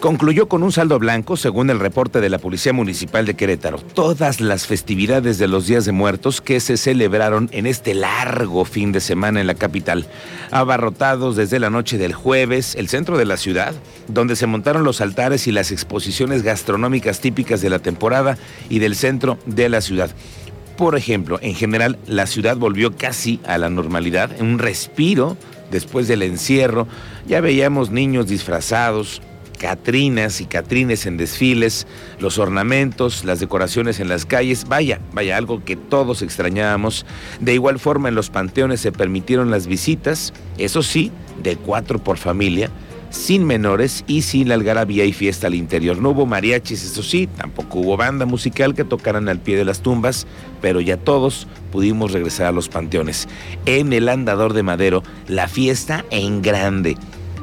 concluyó con un saldo blanco, según el reporte de la Policía Municipal de Querétaro. Todas las festividades de los Días de Muertos que se celebraron en este largo fin de semana en la capital, abarrotados desde la noche del jueves, el centro de la ciudad, donde se montaron los altares y las exposiciones gastronómicas típicas de la temporada y del centro de la ciudad. Por ejemplo, en general, la ciudad volvió casi a la normalidad, un respiro después del encierro. Ya veíamos niños disfrazados, catrinas y catrines en desfiles, los ornamentos, las decoraciones en las calles, vaya, vaya, algo que todos extrañábamos. De igual forma en los panteones se permitieron las visitas, eso sí, de cuatro por familia, sin menores y sin la algarabía y fiesta al interior. No hubo mariachis, eso sí, tampoco hubo banda musical que tocaran al pie de las tumbas, pero ya todos pudimos regresar a los panteones. En el andador de Madero, la fiesta en grande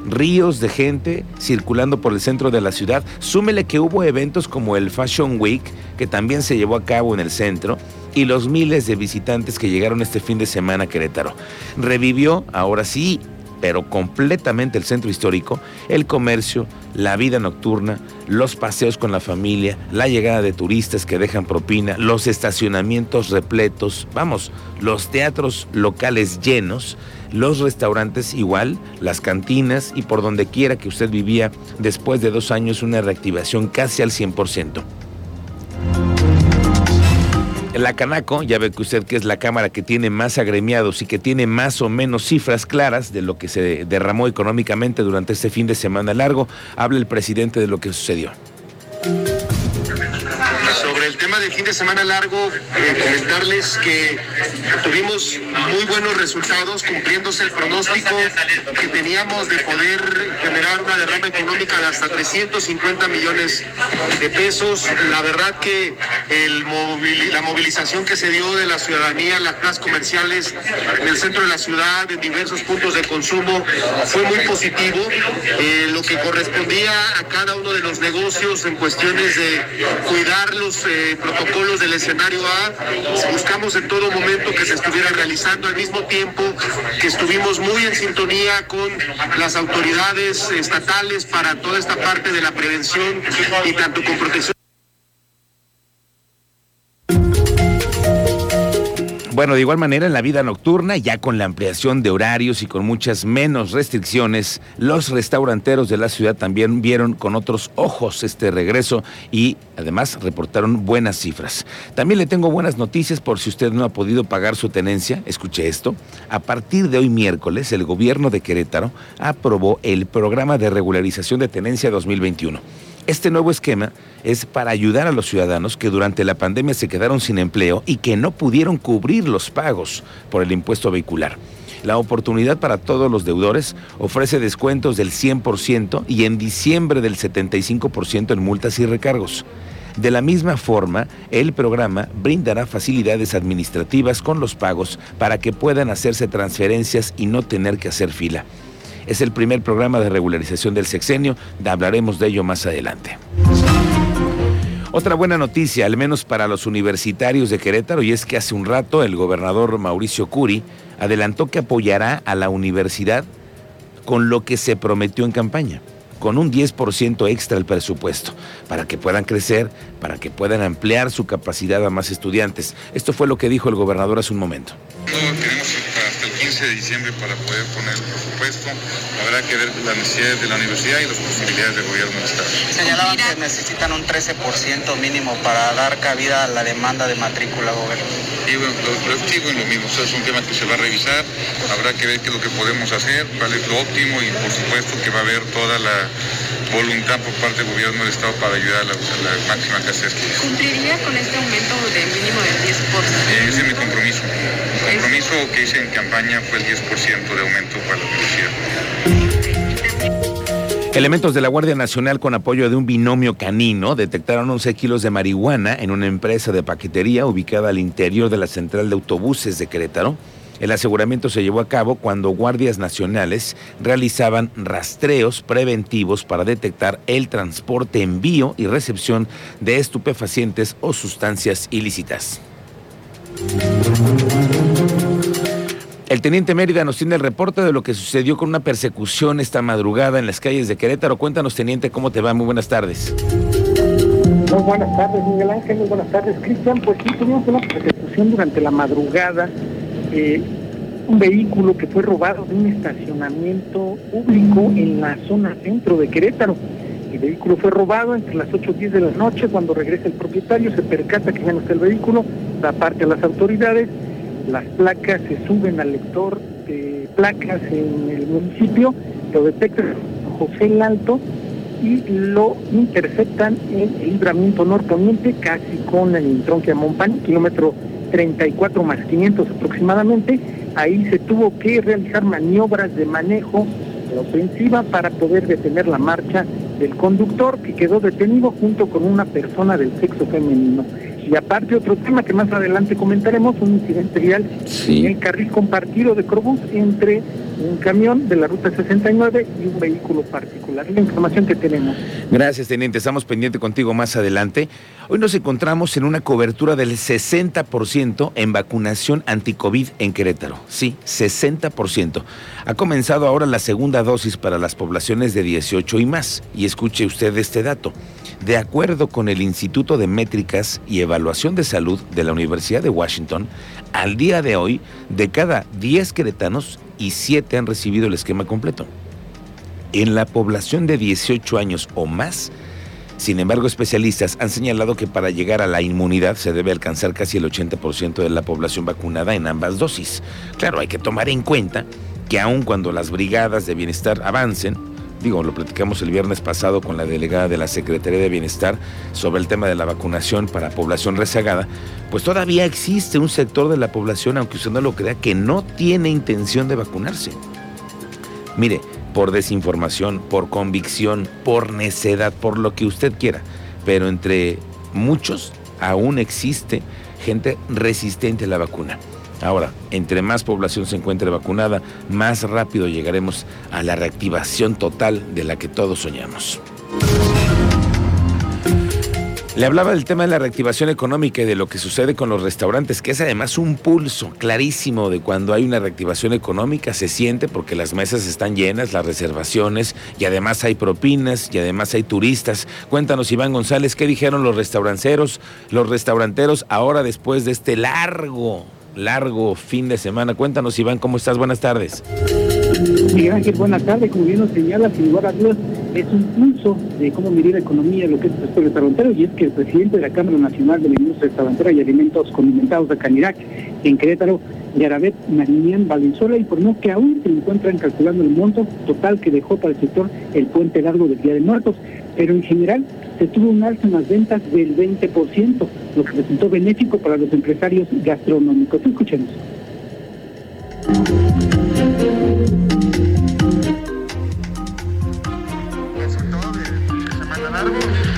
ríos de gente circulando por el centro de la ciudad. Súmele que hubo eventos como el Fashion Week, que también se llevó a cabo en el centro, y los miles de visitantes que llegaron este fin de semana a Querétaro. Revivió, ahora sí, pero completamente el centro histórico, el comercio, la vida nocturna, los paseos con la familia, la llegada de turistas que dejan propina, los estacionamientos repletos, vamos, los teatros locales llenos, los restaurantes igual, las cantinas y por donde quiera que usted vivía después de dos años una reactivación casi al 100%. La Canaco, ya ve que usted que es la cámara que tiene más agremiados y que tiene más o menos cifras claras de lo que se derramó económicamente durante este fin de semana largo, habla el presidente de lo que sucedió el tema del fin de semana largo, eh, comentarles que tuvimos muy buenos resultados cumpliéndose el pronóstico que teníamos de poder generar una derrama económica de hasta 350 millones de pesos. La verdad que el la movilización que se dio de la ciudadanía, las clases comerciales en el centro de la ciudad, en diversos puntos de consumo, fue muy positivo. Eh, lo que correspondía a cada uno de los negocios en cuestiones de cuidar los eh, protocolos del escenario A. Buscamos en todo momento que se estuviera realizando al mismo tiempo que estuvimos muy en sintonía con las autoridades estatales para toda esta parte de la prevención y tanto con protección. Bueno, de igual manera en la vida nocturna, ya con la ampliación de horarios y con muchas menos restricciones, los restauranteros de la ciudad también vieron con otros ojos este regreso y además reportaron buenas cifras. También le tengo buenas noticias por si usted no ha podido pagar su tenencia. Escuche esto. A partir de hoy miércoles, el gobierno de Querétaro aprobó el programa de regularización de tenencia 2021. Este nuevo esquema es para ayudar a los ciudadanos que durante la pandemia se quedaron sin empleo y que no pudieron cubrir los pagos por el impuesto vehicular. La oportunidad para todos los deudores ofrece descuentos del 100% y en diciembre del 75% en multas y recargos. De la misma forma, el programa brindará facilidades administrativas con los pagos para que puedan hacerse transferencias y no tener que hacer fila. Es el primer programa de regularización del sexenio. Hablaremos de ello más adelante. Otra buena noticia, al menos para los universitarios de Querétaro, y es que hace un rato el gobernador Mauricio Curi adelantó que apoyará a la universidad con lo que se prometió en campaña, con un 10% extra al presupuesto, para que puedan crecer, para que puedan ampliar su capacidad a más estudiantes. Esto fue lo que dijo el gobernador hace un momento. 13 de diciembre para poder poner el presupuesto. Habrá que ver las necesidades de la universidad y las posibilidades del gobierno del Estado. Señalaban que necesitan un 13% mínimo para dar cabida a la demanda de matrícula, gobernador. Y bueno, lo, digo en lo mismo, o es un tema que se va a revisar, habrá que ver qué es lo que podemos hacer, cuál es lo óptimo y por supuesto que va a haber toda la voluntad por parte del gobierno del Estado para ayudar a la, máxima casa ¿Cumpliría con este aumento de mínimo del 10%? Eh, ese es mi compromiso. El compromiso que hice en campaña fue el 10% de aumento para la universidad. Elementos de la Guardia Nacional con apoyo de un binomio canino detectaron 11 kilos de marihuana en una empresa de paquetería ubicada al interior de la central de autobuses de Querétaro. El aseguramiento se llevó a cabo cuando guardias nacionales realizaban rastreos preventivos para detectar el transporte, envío y recepción de estupefacientes o sustancias ilícitas. El teniente Mérida nos tiene el reporte de lo que sucedió con una persecución esta madrugada en las calles de Querétaro. Cuéntanos, teniente, cómo te va. Muy buenas tardes. Muy buenas tardes, Miguel Ángel. Muy buenas tardes, Cristian. Pues sí, tuvimos una persecución durante la madrugada. Eh, un vehículo que fue robado de un estacionamiento público en la zona centro de Querétaro. El vehículo fue robado entre las 8 y 10 de la noche. Cuando regresa el propietario, se percata que ya no está el vehículo, da parte a las autoridades las placas se suben al lector de placas en el municipio, lo detecta José el Alto y lo interceptan en el libramiento norponiente, casi con el tronque a Monpan, kilómetro 34 más 500 aproximadamente. Ahí se tuvo que realizar maniobras de manejo de ofensiva para poder detener la marcha del conductor que quedó detenido junto con una persona del sexo femenino. Y aparte otro tema que más adelante comentaremos, un incidente vial en el carril compartido de Crobús entre un camión de la ruta 69 y un vehículo particular. La información que tenemos. Gracias, teniente. Estamos pendientes contigo más adelante. Hoy nos encontramos en una cobertura del 60% en vacunación anti-COVID en Querétaro. Sí, 60%. Ha comenzado ahora la segunda dosis para las poblaciones de 18 y más. Y escuche usted este dato. De acuerdo con el Instituto de Métricas y Evaluación de Salud de la Universidad de Washington, al día de hoy, de cada 10 queretanos, y 7 han recibido el esquema completo. En la población de 18 años o más, sin embargo, especialistas han señalado que para llegar a la inmunidad se debe alcanzar casi el 80% de la población vacunada en ambas dosis. Claro, hay que tomar en cuenta que aun cuando las brigadas de bienestar avancen, digo, lo platicamos el viernes pasado con la delegada de la Secretaría de Bienestar sobre el tema de la vacunación para población rezagada, pues todavía existe un sector de la población, aunque usted no lo crea, que no tiene intención de vacunarse. Mire, por desinformación, por convicción, por necedad, por lo que usted quiera, pero entre muchos aún existe gente resistente a la vacuna. Ahora, entre más población se encuentre vacunada, más rápido llegaremos a la reactivación total de la que todos soñamos. Le hablaba del tema de la reactivación económica y de lo que sucede con los restaurantes, que es además un pulso clarísimo de cuando hay una reactivación económica, se siente porque las mesas están llenas, las reservaciones, y además hay propinas, y además hay turistas. Cuéntanos, Iván González, ¿qué dijeron los restauranteros, los restauranteros ahora después de este largo largo fin de semana. Cuéntanos, Iván, ¿cómo estás? Buenas tardes. Miguel Ángel, buenas tardes. Como bien nos señala, sin lugar a dudas, es un pulso de cómo medir la economía, lo que es el sector restaurantero, y es que el presidente de la Cámara Nacional de la Industria Restaurantera y Alimentos Condimentados de Canirac, en Querétaro, Yarabet Marinian Valenzuela, informó que aún se encuentran calculando el monto total que dejó para el sector el puente largo del Día de Muertos, pero en general se tuvo un alza en las ventas del 20%, lo que resultó benéfico para los empresarios gastronómicos. Escuchemos.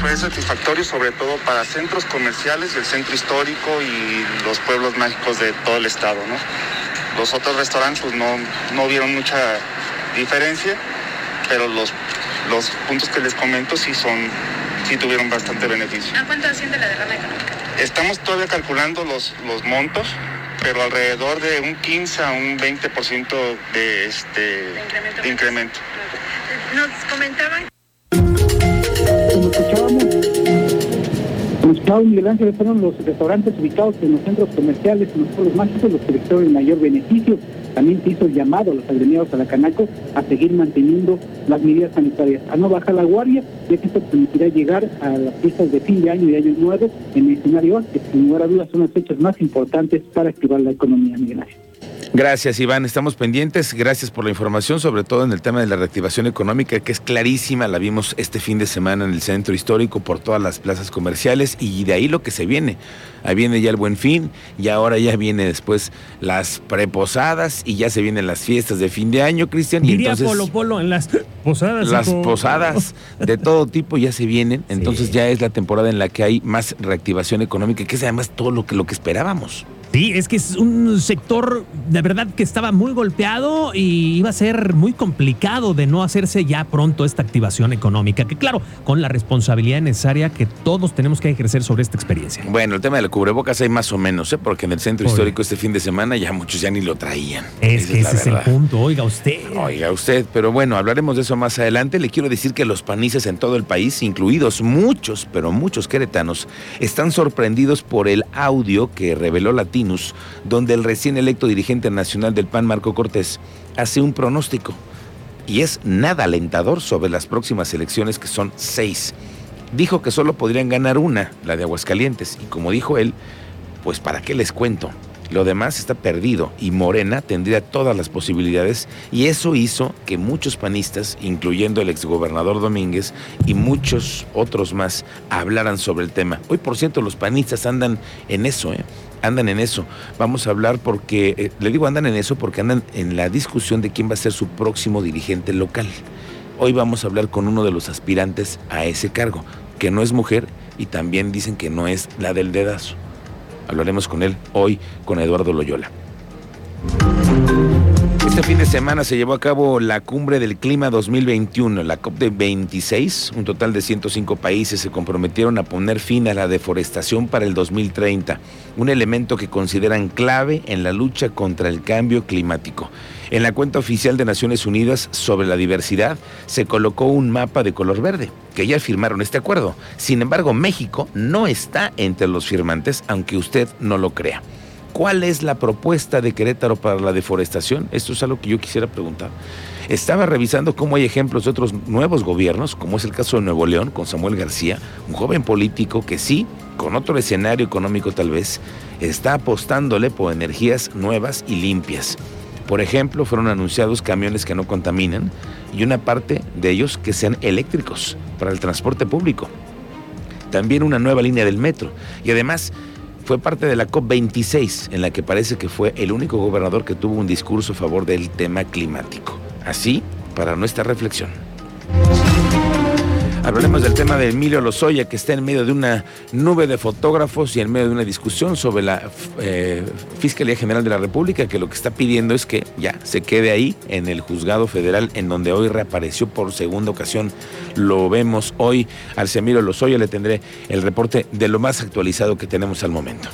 fue satisfactorio sobre todo para centros comerciales, el centro histórico y los pueblos mágicos de todo el estado. Los otros restaurantes pues, no, no vieron mucha diferencia, pero los, los puntos que les comento sí son sí tuvieron bastante beneficio. ¿A cuánto asciende la derrama económica? Estamos todavía calculando los, los montos, pero alrededor de un 15 a un 20% de, este, De incremento. de incremento. Nos comentaban escuchábamos, Miguel Ángel, fueron los restaurantes ubicados en los centros comerciales, en los pueblos mágicos, los que recibieron mayor beneficio. También se hizo el llamado a los agremiados a la Canaco a seguir manteniendo las medidas sanitarias, a no bajar la guardia, ya que esto permitirá llegar a las fiestas de fin de año y año nuevo en el escenario que sin lugar a dudas son las fechas más importantes para activar la economía, Ángel. Gracias, Iván. Estamos pendientes. Gracias por la información, sobre todo en el tema de la reactivación económica, que es clarísima. La vimos este fin de semana en el centro histórico por todas las plazas comerciales y de ahí lo que se viene. Ahí viene ya el buen fin y ahora ya viene después las preposadas y ya se vienen las fiestas de fin de año, Cristian. Y entonces Polo Polo en las posadas. las posadas de todo tipo ya se vienen. Entonces ya es la temporada en la que hay más reactivación económica, que es además todo lo que, lo que esperábamos. Sí, es que es un sector de verdad que estaba muy golpeado y iba a ser muy complicado de no hacerse ya pronto esta activación económica, que claro, con la responsabilidad necesaria que todos tenemos que ejercer sobre esta experiencia. Bueno, el tema de la cubrebocas hay más o menos, ¿eh? porque en el centro Oye. histórico este fin de semana ya muchos ya ni lo traían. Es Esa que la ese es el punto, oiga usted. Oiga usted, pero bueno, hablaremos de eso más adelante. Le quiero decir que los panistas en todo el país, incluidos muchos, pero muchos queretanos, están sorprendidos por el audio que reveló Donde el recién electo dirigente nacional del PAN, Marco Cortés, hace un pronóstico. Y es nada alentador sobre las próximas elecciones, que son seis. Dijo que solo podrían ganar una, la de Aguascalientes, y como dijo él, pues para qué les cuento. Lo demás está perdido y Morena tendría todas las posibilidades y eso hizo que muchos panistas, incluyendo el exgobernador Domínguez y muchos otros más, hablaran sobre el tema. Hoy, por cierto, los panistas andan en eso, ¿eh? Andan en eso. Vamos a hablar porque, eh, le digo andan en eso porque andan en la discusión de quién va a ser su próximo dirigente local. Hoy vamos a hablar con uno de los aspirantes a ese cargo, que no es mujer y también dicen que no es la del dedazo. Hablaremos con él hoy con Eduardo Loyola. Este fin de semana se llevó a cabo la Cumbre del Clima 2021, la COP de 26. Un total de 105 países se comprometieron a poner fin a la deforestación para el 2030, un elemento que consideran clave en la lucha contra el cambio climático. En la cuenta oficial de Naciones Unidas sobre la diversidad se colocó un mapa de color verde, que ya firmaron este acuerdo. Sin embargo, México no está entre los firmantes, aunque usted no lo crea. ¿Cuál es la propuesta de Querétaro para la deforestación? Esto es algo que yo quisiera preguntar. Estaba revisando cómo hay ejemplos de otros nuevos gobiernos, como es el caso de Nuevo León con Samuel García, un joven político que sí, con otro escenario económico tal vez, está apostándole por energías nuevas y limpias. Por ejemplo, fueron anunciados camiones que no contaminan y una parte de ellos que sean eléctricos para el transporte público. También una nueva línea del metro. Y además fue parte de la COP26, en la que parece que fue el único gobernador que tuvo un discurso a favor del tema climático. Así, para nuestra reflexión. Hablaremos del tema de Emilio Lozoya, que está en medio de una nube de fotógrafos y en medio de una discusión sobre la eh, Fiscalía General de la República, que lo que está pidiendo es que ya se quede ahí, en el juzgado federal, en donde hoy reapareció por segunda ocasión. Lo vemos hoy al Emilio Lozoya, le tendré el reporte de lo más actualizado que tenemos al momento.